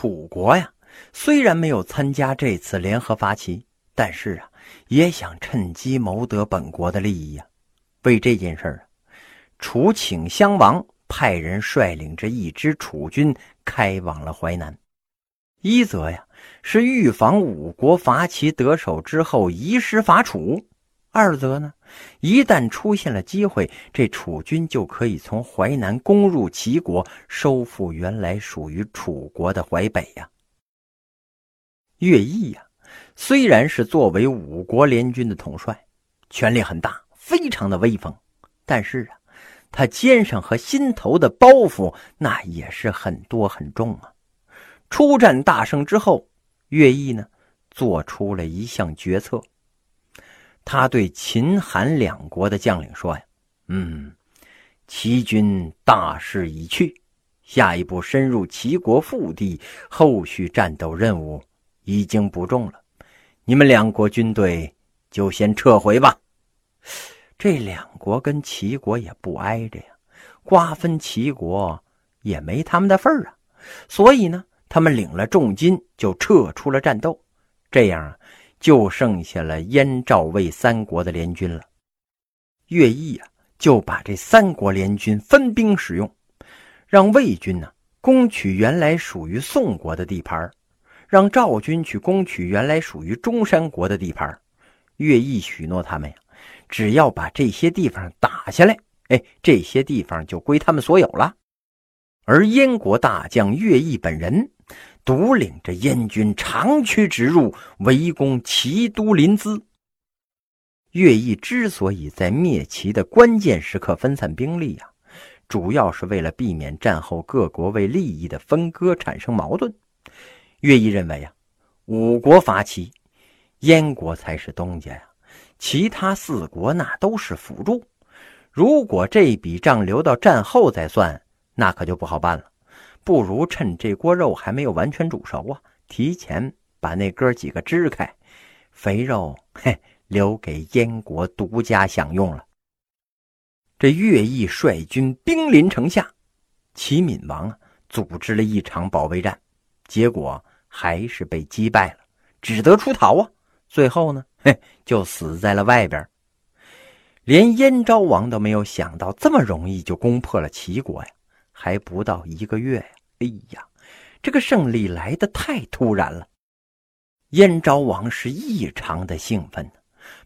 楚国呀，虽然没有参加这次联合伐齐，但是啊，也想趁机谋得本国的利益呀。为这件事啊，楚顷襄王派人率领着一支楚军开往了淮南。一则呀，是预防五国伐齐得手之后移师伐楚；二则呢，一旦出现了机会，这楚军就可以从淮南攻入齐国，收复原来属于楚国的淮北呀。乐毅呀，虽然是作为五国联军的统帅，权力很大，非常的威风，但是啊，他肩上和心头的包袱那也是很多很重啊。出战大胜之后，乐毅呢做出了一项决策。他对秦、韩两国的将领说：“呀，嗯，齐军大势已去，下一步深入齐国腹地，后续战斗任务已经不重了。你们两国军队就先撤回吧。这两国跟齐国也不挨着呀，瓜分齐国也没他们的份儿啊。所以呢。”他们领了重金，就撤出了战斗，这样啊，就剩下了燕、赵、魏三国的联军了。乐毅啊，就把这三国联军分兵使用，让魏军呢攻取原来属于宋国的地盘，让赵军去攻取原来属于中山国的地盘。乐毅许诺他们呀，只要把这些地方打下来，哎，这些地方就归他们所有了。而燕国大将乐毅本人。独领着燕军长驱直入，围攻齐都临淄。乐毅之所以在灭齐的关键时刻分散兵力啊，主要是为了避免战后各国为利益的分割产生矛盾。乐毅认为啊，五国伐齐，燕国才是东家呀，其他四国那都是辅助。如果这笔账留到战后再算，那可就不好办了。不如趁这锅肉还没有完全煮熟啊，提前把那哥几个支开，肥肉 嘿留给燕国独家享用了。这乐毅率军兵临城下，齐闵王啊组织了一场保卫战，结果还是被击败了，只得出逃啊。最后呢，嘿就死在了外边。连燕昭王都没有想到这么容易就攻破了齐国呀。还不到一个月呀！哎呀，这个胜利来得太突然了。燕昭王是异常的兴奋，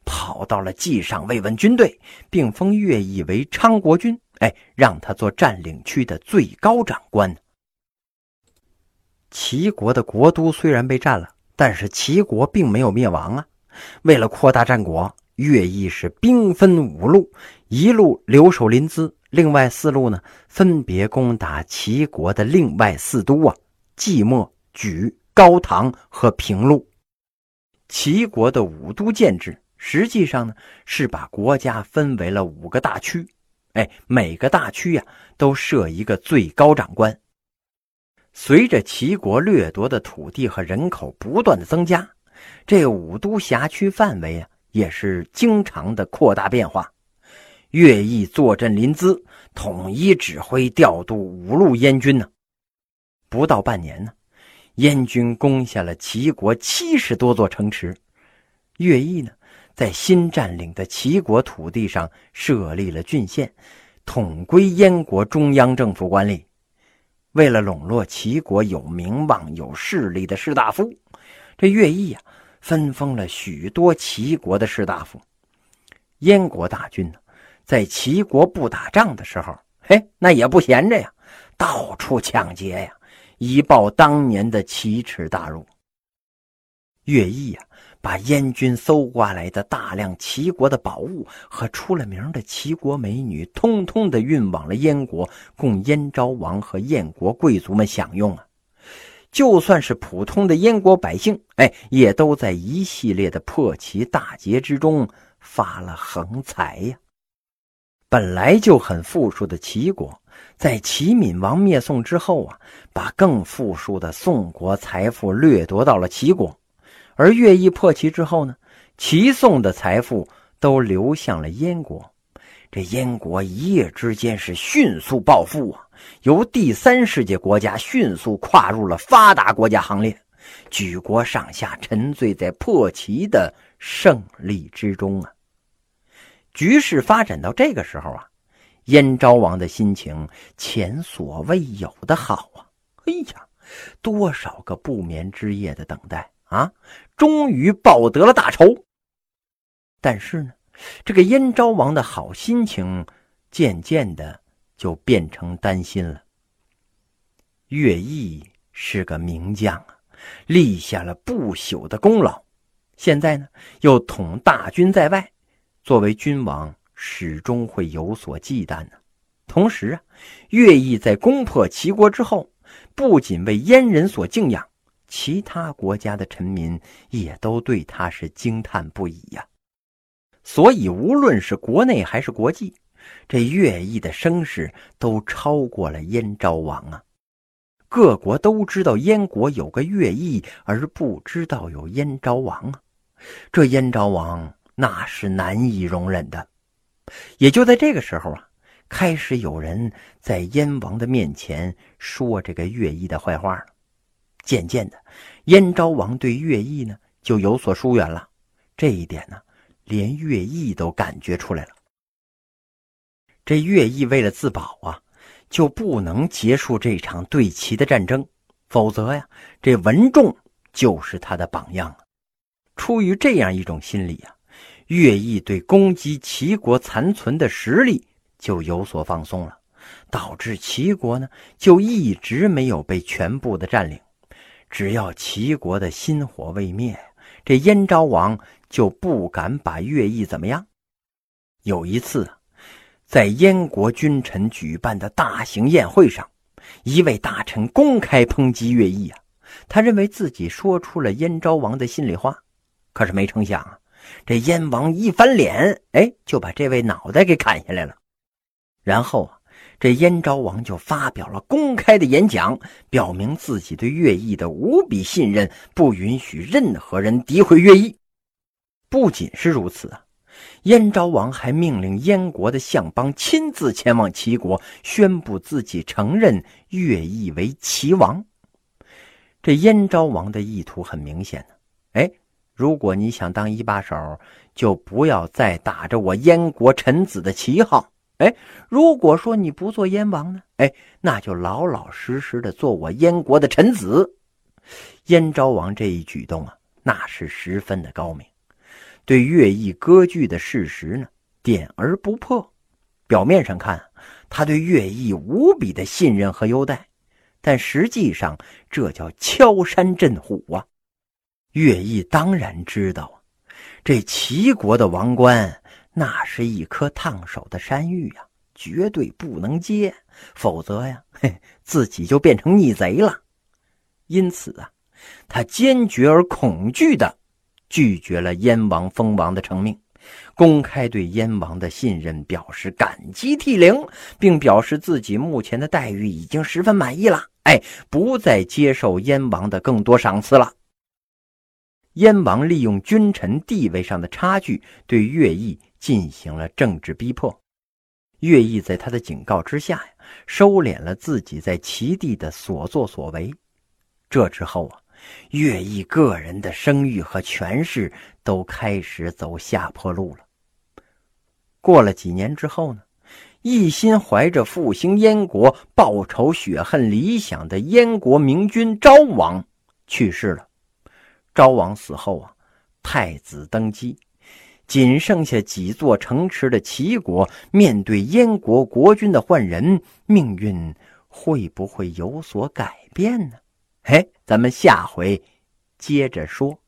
跑到了稷上慰问军队，并封乐毅为昌国君，哎，让他做占领区的最高长官。齐国的国都虽然被占了，但是齐国并没有灭亡啊。为了扩大战果，乐毅是兵分五路，一路留守临淄。另外四路呢，分别攻打齐国的另外四都啊，即墨、莒、高唐和平陆。齐国的五都建制，实际上呢是把国家分为了五个大区，哎，每个大区呀都设一个最高长官。随着齐国掠夺的土地和人口不断的增加，这五都辖区范围啊也是经常的扩大变化。乐毅坐镇临淄，统一指挥调度五路燕军呢。不到半年呢，燕军攻下了齐国七十多座城池。乐毅呢，在新占领的齐国土地上设立了郡县，统归燕国中央政府管理。为了笼络齐国有名望、有势力的士大夫，这乐毅啊，分封了许多齐国的士大夫。燕国大军呢？在齐国不打仗的时候，嘿，那也不闲着呀，到处抢劫呀，以报当年的奇耻大辱。乐毅呀，把燕军搜刮来的大量齐国的宝物和出了名的齐国美女，通通的运往了燕国，供燕昭王和燕国贵族们享用啊。就算是普通的燕国百姓，哎，也都在一系列的破齐大捷之中发了横财呀。本来就很富庶的齐国，在齐闵王灭宋之后啊，把更富庶的宋国财富掠夺到了齐国，而乐毅破齐之后呢，齐宋的财富都流向了燕国，这燕国一夜之间是迅速暴富啊，由第三世界国家迅速跨入了发达国家行列，举国上下沉醉在破齐的胜利之中啊。局势发展到这个时候啊，燕昭王的心情前所未有的好啊！哎呀，多少个不眠之夜的等待啊，终于报得了大仇。但是呢，这个燕昭王的好心情渐渐的就变成担心了。乐毅是个名将啊，立下了不朽的功劳，现在呢又统大军在外。作为君王，始终会有所忌惮呢。同时啊，乐毅在攻破齐国之后，不仅为燕人所敬仰，其他国家的臣民也都对他是惊叹不已呀。所以，无论是国内还是国际，这乐毅的声势都超过了燕昭王啊。各国都知道燕国有个乐毅，而不知道有燕昭王啊。这燕昭王。那是难以容忍的，也就在这个时候啊，开始有人在燕王的面前说这个乐毅的坏话了。渐渐的，燕昭王对乐毅呢就有所疏远了。这一点呢，连乐毅都感觉出来了。这乐毅为了自保啊，就不能结束这场对齐的战争，否则呀，这文仲就是他的榜样了。出于这样一种心理啊。乐毅对攻击齐国残存的实力就有所放松了，导致齐国呢就一直没有被全部的占领。只要齐国的心火未灭，这燕昭王就不敢把乐毅怎么样。有一次，在燕国君臣举办的大型宴会上，一位大臣公开抨击乐毅啊，他认为自己说出了燕昭王的心里话，可是没成想啊。这燕王一翻脸，哎，就把这位脑袋给砍下来了。然后啊，这燕昭王就发表了公开的演讲，表明自己对乐毅的无比信任，不允许任何人诋毁乐毅。不仅是如此啊，燕昭王还命令燕国的相邦亲自前往齐国，宣布自己承认乐毅为齐王。这燕昭王的意图很明显呢，哎。如果你想当一把手，就不要再打着我燕国臣子的旗号。哎，如果说你不做燕王呢？哎，那就老老实实的做我燕国的臣子。燕昭王这一举动啊，那是十分的高明，对乐毅割据的事实呢，点而不破。表面上看，他对乐毅无比的信任和优待，但实际上这叫敲山震虎啊。乐毅当然知道啊，这齐国的王冠那是一颗烫手的山芋呀，绝对不能接，否则呀，嘿，自己就变成逆贼了。因此啊，他坚决而恐惧的拒绝了燕王封王的成命，公开对燕王的信任表示感激涕零，并表示自己目前的待遇已经十分满意了，哎，不再接受燕王的更多赏赐了。燕王利用君臣地位上的差距，对乐毅进行了政治逼迫。乐毅在他的警告之下呀，收敛了自己在齐地的所作所为。这之后啊，乐毅个人的声誉和权势都开始走下坡路了。过了几年之后呢，一心怀着复兴燕国、报仇雪恨理想的燕国明君昭王去世了。昭王死后啊，太子登基，仅剩下几座城池的齐国，面对燕国国君的换人，命运会不会有所改变呢？哎，咱们下回接着说。